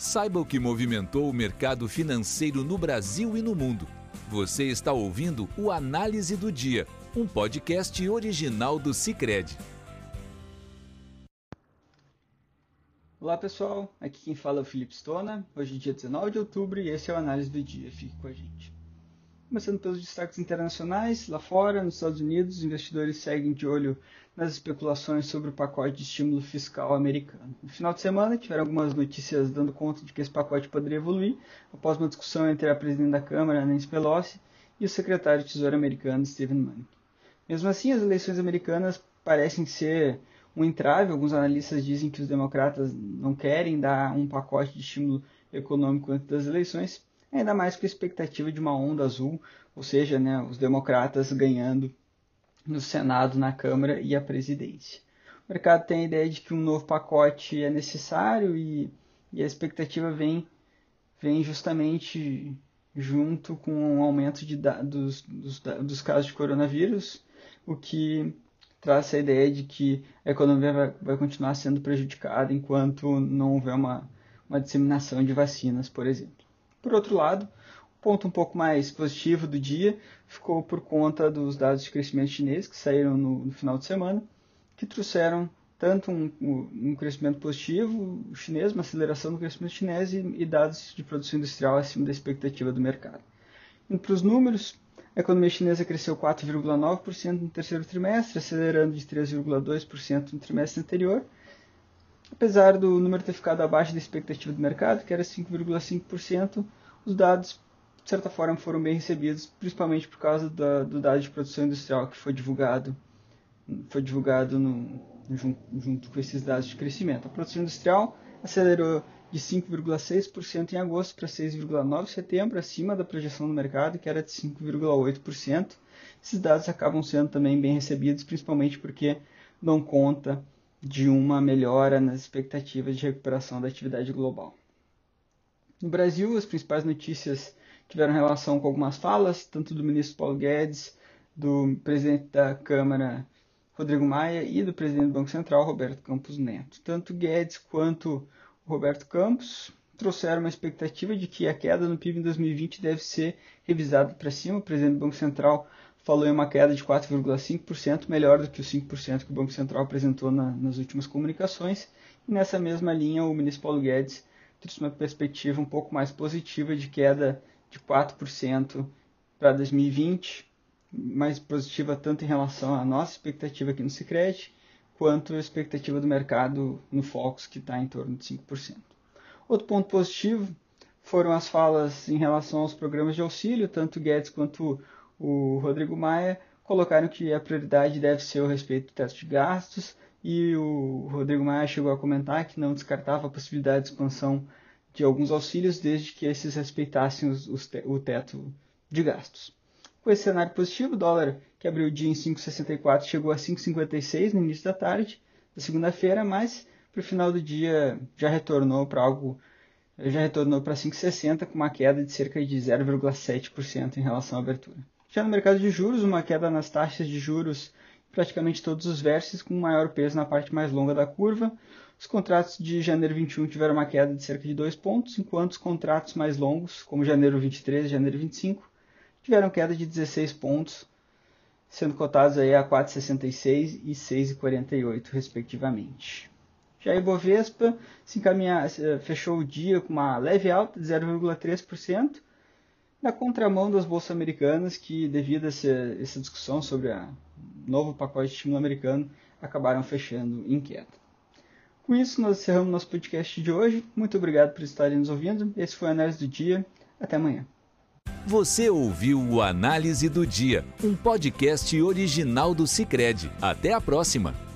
Saiba o que movimentou o mercado financeiro no Brasil e no mundo. Você está ouvindo o Análise do Dia, um podcast original do Cicred. Olá pessoal, aqui quem fala é o Felipe Stona. Hoje é dia 19 de outubro e esse é o Análise do Dia. Fique com a gente. Começando pelos destaques internacionais, lá fora, nos Estados Unidos, os investidores seguem de olho nas especulações sobre o pacote de estímulo fiscal americano. No final de semana, tiveram algumas notícias dando conta de que esse pacote poderia evoluir, após uma discussão entre a presidente da Câmara, Nancy Pelosi, e o secretário de Tesouro americano, Steven Mnuchin. Mesmo assim, as eleições americanas parecem ser um entrave. Alguns analistas dizem que os democratas não querem dar um pacote de estímulo econômico antes das eleições, ainda mais com a expectativa de uma onda azul, ou seja, né, os democratas ganhando no Senado, na Câmara e a presidência. O mercado tem a ideia de que um novo pacote é necessário e, e a expectativa vem, vem justamente junto com o um aumento de, dos, dos, casos de coronavírus, o que traz essa ideia de que a economia vai, vai continuar sendo prejudicada enquanto não houver uma, uma disseminação de vacinas, por exemplo. Por outro lado, o ponto um pouco mais positivo do dia ficou por conta dos dados de crescimento chinês que saíram no, no final de semana, que trouxeram tanto um, um, crescimento positivo chinês, uma aceleração do crescimento chinês e, e dados de produção industrial acima da expectativa do mercado. Para os números, a economia chinesa cresceu 4,9% no terceiro trimestre, acelerando de 3,2% no trimestre anterior, Apesar do número ter ficado abaixo da expectativa do mercado, que era 5,5%, os dados, de certa forma, foram bem recebidos, principalmente por causa da, do dado de produção industrial que foi divulgado, foi divulgado no, junto, junto, com esses dados de crescimento. A produção industrial acelerou de 5,6% em agosto para 6,9% em setembro, acima da projeção do mercado, que era de 5,8%. Esses dados acabam sendo também bem recebidos, principalmente porque não conta de uma melhora nas expectativas de recuperação da atividade global. No Brasil, as principais notícias tiveram relação com algumas falas, tanto do ministro Paulo Guedes, do presidente da Câmara Rodrigo Maia e do presidente do Banco Central Roberto Campos Neto. Tanto Guedes quanto Roberto Campos trouxeram uma expectativa de que a queda no PIB em 2020 deve ser revisada para cima. O presidente do Banco Central falou em uma queda de 4,5%, melhor do que os 5% que o Banco Central apresentou na, nas últimas comunicações. E nessa mesma linha, o ministro Paulo Guedes trouxe uma perspectiva um pouco mais positiva de queda de 4% para 2020, mais positiva tanto em relação à nossa expectativa aqui no Sicredi, quanto a expectativa do mercado no Focus, que está em torno de 5%. Outro ponto positivo foram as falas em relação aos programas de auxílio, tanto Guedes quanto o Rodrigo Maia colocaram que a prioridade deve ser o respeito do teto de gastos e o Rodrigo Maia chegou a comentar que não descartava a possibilidade de expansão de alguns auxílios desde que esses respeitassem os, os te, o teto de gastos. Com esse cenário positivo, o dólar, que abriu o dia em 5,64, chegou a 5,56 no início da tarde da segunda-feira, mas para o final do dia já retornou para algo já retornou para 5,60 com uma queda de cerca de 0,7% em relação à abertura. Já no mercado de juros, uma queda nas taxas de juros praticamente todos os vértices, com maior peso na parte mais longa da curva. Os contratos de janeiro 21 tiveram uma queda de cerca de 2 pontos, enquanto os contratos mais longos, como janeiro 23 e janeiro 25, tiveram queda de 16 pontos, sendo cotados aí a 4,66 e 6,48 respectivamente. Já a Ibovespa se encaminha, eh, fechou o dia com uma leve alta de 0,3%, na contramão das bolsas americanas, que devido a essa, essa discussão sobre o novo pacote de estímulo americano, acabaram fechando em queda. Com isso, nós encerramos nosso podcast de hoje. Muito obrigado por estarem nos ouvindo. Esse foi a Análise do Dia. Até amanhã. Você ouviu o Análise do Dia, um podcast original do Cicred. Até a próxima!